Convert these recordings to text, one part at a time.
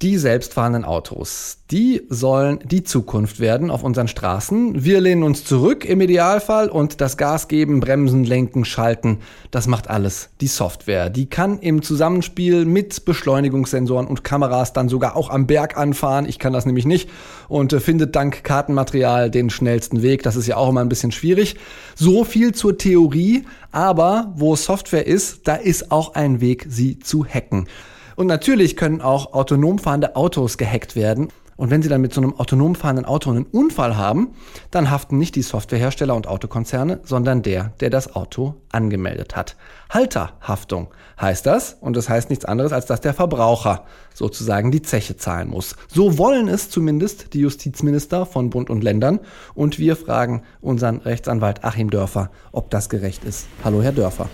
Die selbstfahrenden Autos, die sollen die Zukunft werden auf unseren Straßen. Wir lehnen uns zurück im Idealfall und das Gas geben, bremsen, lenken, schalten, das macht alles die Software. Die kann im Zusammenspiel mit Beschleunigungssensoren und Kameras dann sogar auch am Berg anfahren. Ich kann das nämlich nicht und äh, findet dank Kartenmaterial den schnellsten Weg. Das ist ja auch immer ein bisschen schwierig. So viel zur Theorie, aber wo Software ist, da ist auch ein Weg, sie zu hacken. Und natürlich können auch autonom fahrende Autos gehackt werden. Und wenn Sie dann mit so einem autonom fahrenden Auto einen Unfall haben, dann haften nicht die Softwarehersteller und Autokonzerne, sondern der, der das Auto angemeldet hat. Halterhaftung heißt das. Und das heißt nichts anderes, als dass der Verbraucher sozusagen die Zeche zahlen muss. So wollen es zumindest die Justizminister von Bund und Ländern. Und wir fragen unseren Rechtsanwalt Achim Dörfer, ob das gerecht ist. Hallo, Herr Dörfer.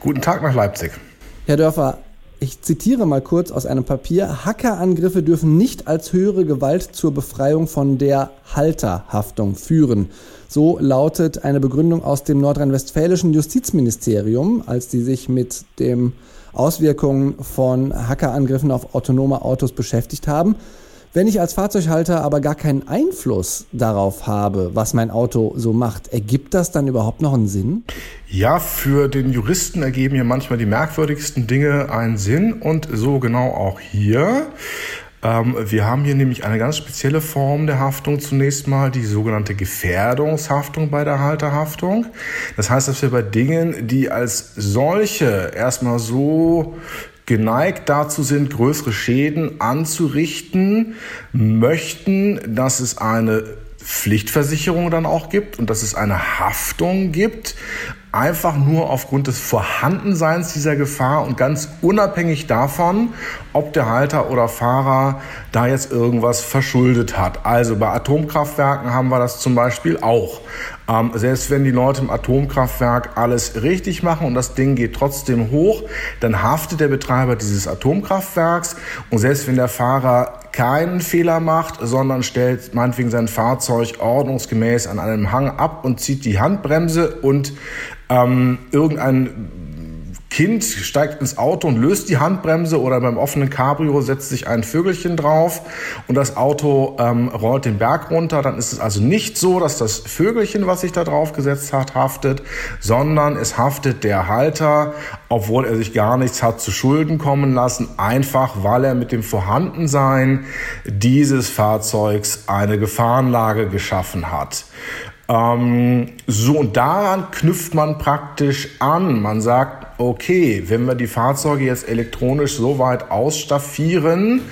Guten Tag nach Leipzig. Herr Dörfer, ich zitiere mal kurz aus einem Papier. Hackerangriffe dürfen nicht als höhere Gewalt zur Befreiung von der Halterhaftung führen. So lautet eine Begründung aus dem nordrhein-westfälischen Justizministerium, als die sich mit den Auswirkungen von Hackerangriffen auf autonome Autos beschäftigt haben. Wenn ich als Fahrzeughalter aber gar keinen Einfluss darauf habe, was mein Auto so macht, ergibt das dann überhaupt noch einen Sinn? Ja, für den Juristen ergeben hier manchmal die merkwürdigsten Dinge einen Sinn und so genau auch hier. Ähm, wir haben hier nämlich eine ganz spezielle Form der Haftung zunächst mal, die sogenannte Gefährdungshaftung bei der Halterhaftung. Das heißt, dass wir bei Dingen, die als solche erstmal so geneigt dazu sind, größere Schäden anzurichten, möchten, dass es eine Pflichtversicherung dann auch gibt und dass es eine Haftung gibt, einfach nur aufgrund des Vorhandenseins dieser Gefahr und ganz unabhängig davon, ob der Halter oder Fahrer da jetzt irgendwas verschuldet hat. Also bei Atomkraftwerken haben wir das zum Beispiel auch. Ähm, selbst wenn die Leute im Atomkraftwerk alles richtig machen und das Ding geht trotzdem hoch, dann haftet der Betreiber dieses Atomkraftwerks. Und selbst wenn der Fahrer keinen Fehler macht, sondern stellt meinetwegen sein Fahrzeug ordnungsgemäß an einem Hang ab und zieht die Handbremse und ähm, irgendein Kind steigt ins Auto und löst die Handbremse oder beim offenen Cabrio setzt sich ein Vögelchen drauf und das Auto ähm, rollt den Berg runter, dann ist es also nicht so, dass das Vögelchen, was sich da drauf gesetzt hat, haftet, sondern es haftet der Halter, obwohl er sich gar nichts hat zu Schulden kommen lassen, einfach weil er mit dem Vorhandensein dieses Fahrzeugs eine Gefahrenlage geschaffen hat. Ähm, so, und daran knüpft man praktisch an. Man sagt, okay, wenn wir die Fahrzeuge jetzt elektronisch so weit ausstaffieren,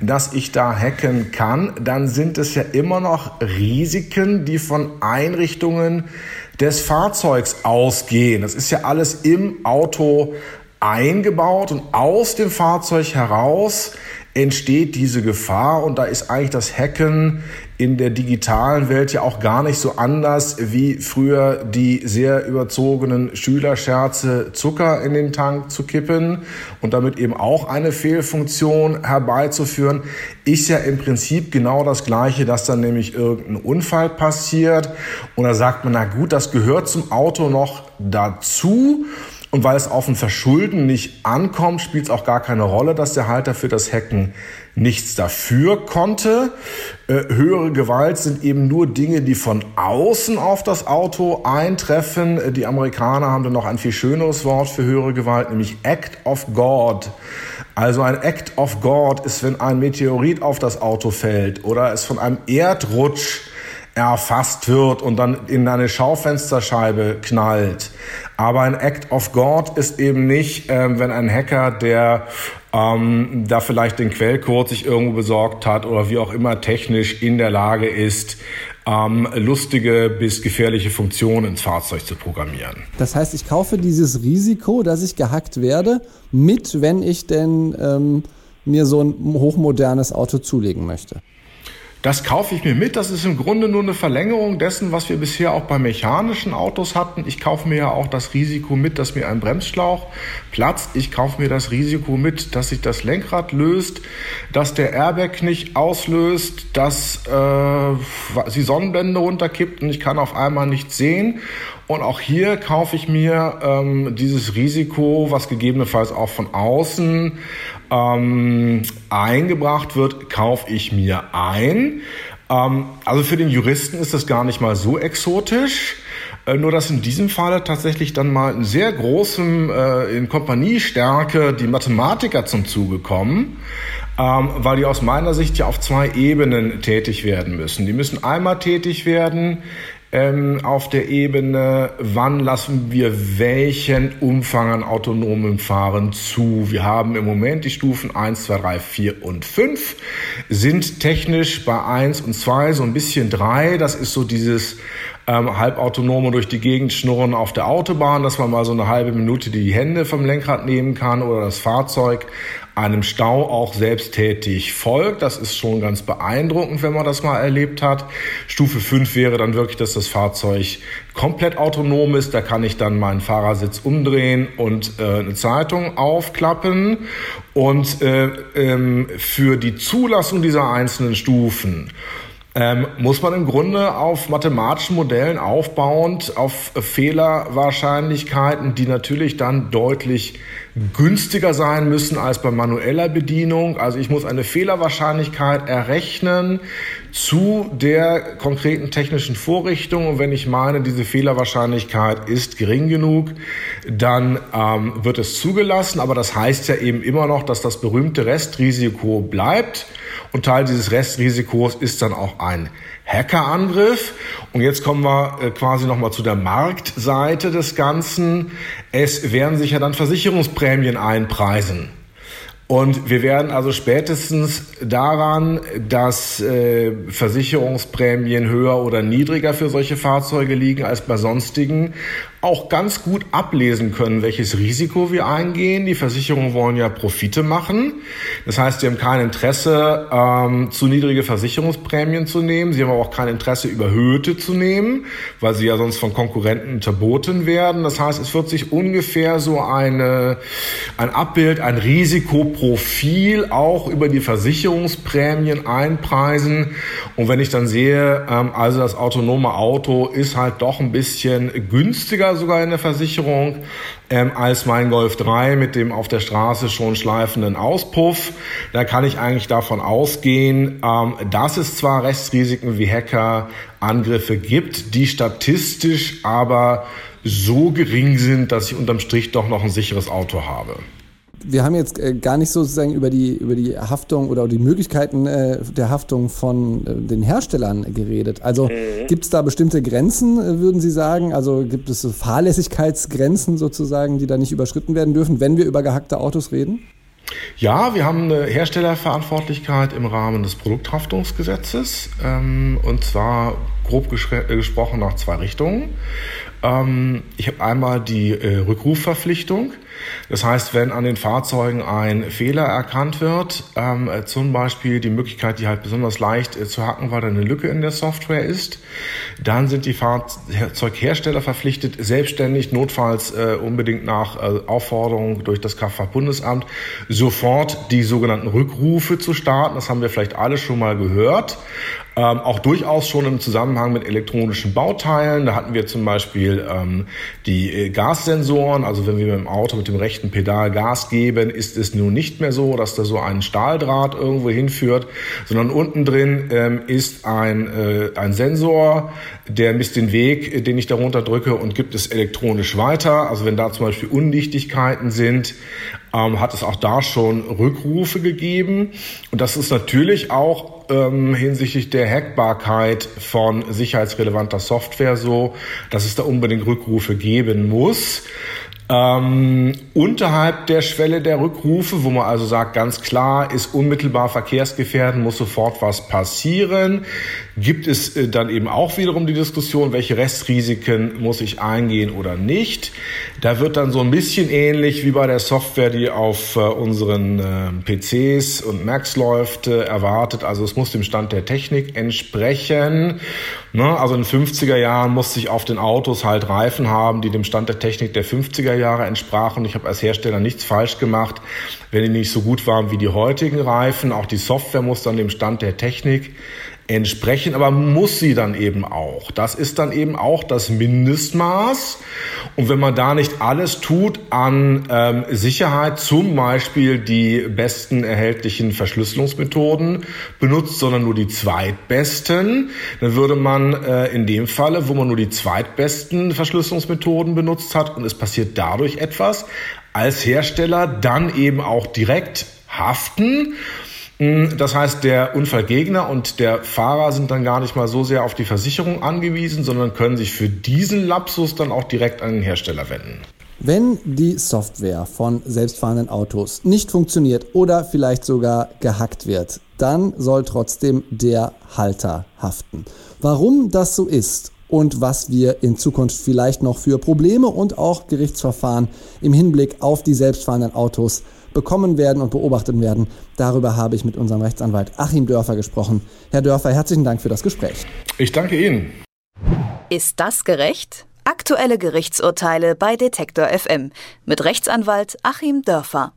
dass ich da hacken kann, dann sind es ja immer noch Risiken, die von Einrichtungen des Fahrzeugs ausgehen. Das ist ja alles im Auto eingebaut und aus dem Fahrzeug heraus entsteht diese Gefahr. Und da ist eigentlich das Hacken in der digitalen Welt ja auch gar nicht so anders wie früher die sehr überzogenen Schülerscherze Zucker in den Tank zu kippen und damit eben auch eine Fehlfunktion herbeizuführen, ist ja im Prinzip genau das Gleiche, dass dann nämlich irgendein Unfall passiert. Und da sagt man, na gut, das gehört zum Auto noch dazu und weil es auf ein Verschulden nicht ankommt, spielt es auch gar keine Rolle, dass der Halter für das Hacken nichts dafür konnte. Äh, höhere Gewalt sind eben nur Dinge, die von außen auf das Auto eintreffen. Äh, die Amerikaner haben dann noch ein viel schöneres Wort für höhere Gewalt, nämlich Act of God. Also ein Act of God ist, wenn ein Meteorit auf das Auto fällt oder es von einem Erdrutsch erfasst wird und dann in eine Schaufensterscheibe knallt. Aber ein Act of God ist eben nicht, äh, wenn ein Hacker, der ähm, da vielleicht den Quellcode sich irgendwo besorgt hat oder wie auch immer technisch in der Lage ist, ähm, lustige bis gefährliche Funktionen ins Fahrzeug zu programmieren. Das heißt, ich kaufe dieses Risiko, dass ich gehackt werde, mit, wenn ich denn ähm, mir so ein hochmodernes Auto zulegen möchte. Das kaufe ich mir mit. Das ist im Grunde nur eine Verlängerung dessen, was wir bisher auch bei mechanischen Autos hatten. Ich kaufe mir ja auch das Risiko mit, dass mir ein Bremsschlauch platzt. Ich kaufe mir das Risiko mit, dass sich das Lenkrad löst, dass der Airbag nicht auslöst, dass äh, die Sonnenblende runterkippt und ich kann auf einmal nichts sehen. Und auch hier kaufe ich mir ähm, dieses Risiko, was gegebenenfalls auch von außen ähm, eingebracht wird, kaufe ich mir ein. Ähm, also für den Juristen ist das gar nicht mal so exotisch. Äh, nur dass in diesem Falle tatsächlich dann mal in sehr großem, äh, in Kompaniestärke die Mathematiker zum Zuge kommen, ähm, weil die aus meiner Sicht ja auf zwei Ebenen tätig werden müssen. Die müssen einmal tätig werden ähm, auf der Ebene, wann lassen wir welchen Umfang an autonomem Fahren zu. Wir haben im Moment die Stufen 1, 2, 3, 4 und 5, sind technisch bei 1 und 2 so ein bisschen 3. Das ist so dieses ähm, halbautonome durch die Gegend schnurren auf der Autobahn, dass man mal so eine halbe Minute die Hände vom Lenkrad nehmen kann oder das Fahrzeug einem Stau auch selbsttätig folgt. Das ist schon ganz beeindruckend, wenn man das mal erlebt hat. Stufe 5 wäre dann wirklich, dass das Fahrzeug komplett autonom ist. Da kann ich dann meinen Fahrersitz umdrehen und äh, eine Zeitung aufklappen. Und äh, ähm, für die Zulassung dieser einzelnen Stufen ähm, muss man im Grunde auf mathematischen Modellen aufbauend, auf Fehlerwahrscheinlichkeiten, die natürlich dann deutlich günstiger sein müssen als bei manueller Bedienung. Also ich muss eine Fehlerwahrscheinlichkeit errechnen zu der konkreten technischen Vorrichtung. Und wenn ich meine, diese Fehlerwahrscheinlichkeit ist gering genug, dann ähm, wird es zugelassen. Aber das heißt ja eben immer noch, dass das berühmte Restrisiko bleibt. Und Teil dieses Restrisikos ist dann auch ein Hackerangriff. Und jetzt kommen wir äh, quasi nochmal zu der Marktseite des Ganzen. Es werden sich ja dann Versicherungsprämien einpreisen. Und wir werden also spätestens daran, dass äh, Versicherungsprämien höher oder niedriger für solche Fahrzeuge liegen als bei sonstigen, auch ganz gut ablesen können, welches Risiko wir eingehen. Die Versicherungen wollen ja Profite machen. Das heißt, sie haben kein Interesse, ähm, zu niedrige Versicherungsprämien zu nehmen. Sie haben aber auch kein Interesse, überhöhte zu nehmen, weil sie ja sonst von Konkurrenten unterboten werden. Das heißt, es wird sich ungefähr so eine, ein Abbild, ein Risikoprofil auch über die Versicherungsprämien einpreisen. Und wenn ich dann sehe, ähm, also das autonome Auto ist halt doch ein bisschen günstiger sogar in der Versicherung ähm, als mein Golf 3 mit dem auf der Straße schon schleifenden Auspuff. Da kann ich eigentlich davon ausgehen, ähm, dass es zwar Rechtsrisiken wie Hackerangriffe gibt, die statistisch aber so gering sind, dass ich unterm Strich doch noch ein sicheres Auto habe wir haben jetzt äh, gar nicht sozusagen über die, über die Haftung oder die Möglichkeiten äh, der Haftung von äh, den Herstellern geredet. Also mhm. gibt es da bestimmte Grenzen, würden Sie sagen? Also gibt es so Fahrlässigkeitsgrenzen sozusagen, die da nicht überschritten werden dürfen, wenn wir über gehackte Autos reden? Ja, wir haben eine Herstellerverantwortlichkeit im Rahmen des Produkthaftungsgesetzes ähm, und zwar grob gesprochen nach zwei Richtungen. Ähm, ich habe einmal die äh, Rückrufverpflichtung. Das heißt, wenn an den Fahrzeugen ein Fehler erkannt wird, ähm, äh, zum Beispiel die Möglichkeit, die halt besonders leicht äh, zu hacken, weil da eine Lücke in der Software ist, dann sind die Fahrzeughersteller verpflichtet, selbstständig, notfalls äh, unbedingt nach äh, Aufforderung durch das Kraftfahrtbundesamt, sofort die sogenannten Rückrufe zu starten. Das haben wir vielleicht alle schon mal gehört. Ähm, auch durchaus schon im Zusammenhang mit elektronischen Bauteilen. Da hatten wir zum Beispiel ähm, die äh, Gassensoren. Also wenn wir mit dem Auto mit dem rechten Pedal Gas geben, ist es nun nicht mehr so, dass da so ein Stahldraht irgendwo hinführt, sondern unten drin ähm, ist ein, äh, ein Sensor, der misst den Weg, äh, den ich darunter drücke und gibt es elektronisch weiter. Also wenn da zum Beispiel Undichtigkeiten sind, ähm, hat es auch da schon Rückrufe gegeben. Und das ist natürlich auch ähm, hinsichtlich der Hackbarkeit von sicherheitsrelevanter Software so, dass es da unbedingt Rückrufe geben muss. Ähm, unterhalb der Schwelle der Rückrufe, wo man also sagt, ganz klar, ist unmittelbar verkehrsgefährden, muss sofort was passieren, gibt es äh, dann eben auch wiederum die Diskussion, welche Restrisiken muss ich eingehen oder nicht. Da wird dann so ein bisschen ähnlich wie bei der Software, die auf äh, unseren äh, PCs und Macs läuft, erwartet. Also es muss dem Stand der Technik entsprechen. Ne? Also in den 50er Jahren musste ich auf den Autos halt Reifen haben, die dem Stand der Technik der 50er Jahre entsprachen. Ich habe als Hersteller nichts falsch gemacht, wenn die nicht so gut waren wie die heutigen Reifen. Auch die Software muss dann dem Stand der Technik entsprechen, aber muss sie dann eben auch. Das ist dann eben auch das Mindestmaß. Und wenn man da nicht alles tut an ähm, Sicherheit, zum Beispiel die besten erhältlichen Verschlüsselungsmethoden benutzt, sondern nur die zweitbesten, dann würde man äh, in dem Falle, wo man nur die zweitbesten Verschlüsselungsmethoden benutzt hat und es passiert dadurch etwas, als Hersteller dann eben auch direkt haften das heißt, der Unfallgegner und der Fahrer sind dann gar nicht mal so sehr auf die Versicherung angewiesen, sondern können sich für diesen Lapsus dann auch direkt an den Hersteller wenden. Wenn die Software von selbstfahrenden Autos nicht funktioniert oder vielleicht sogar gehackt wird, dann soll trotzdem der Halter haften. Warum das so ist und was wir in Zukunft vielleicht noch für Probleme und auch Gerichtsverfahren im Hinblick auf die selbstfahrenden Autos bekommen werden und beobachtet werden. Darüber habe ich mit unserem Rechtsanwalt Achim Dörfer gesprochen. Herr Dörfer, herzlichen Dank für das Gespräch. Ich danke Ihnen. Ist das gerecht? Aktuelle Gerichtsurteile bei Detektor FM mit Rechtsanwalt Achim Dörfer.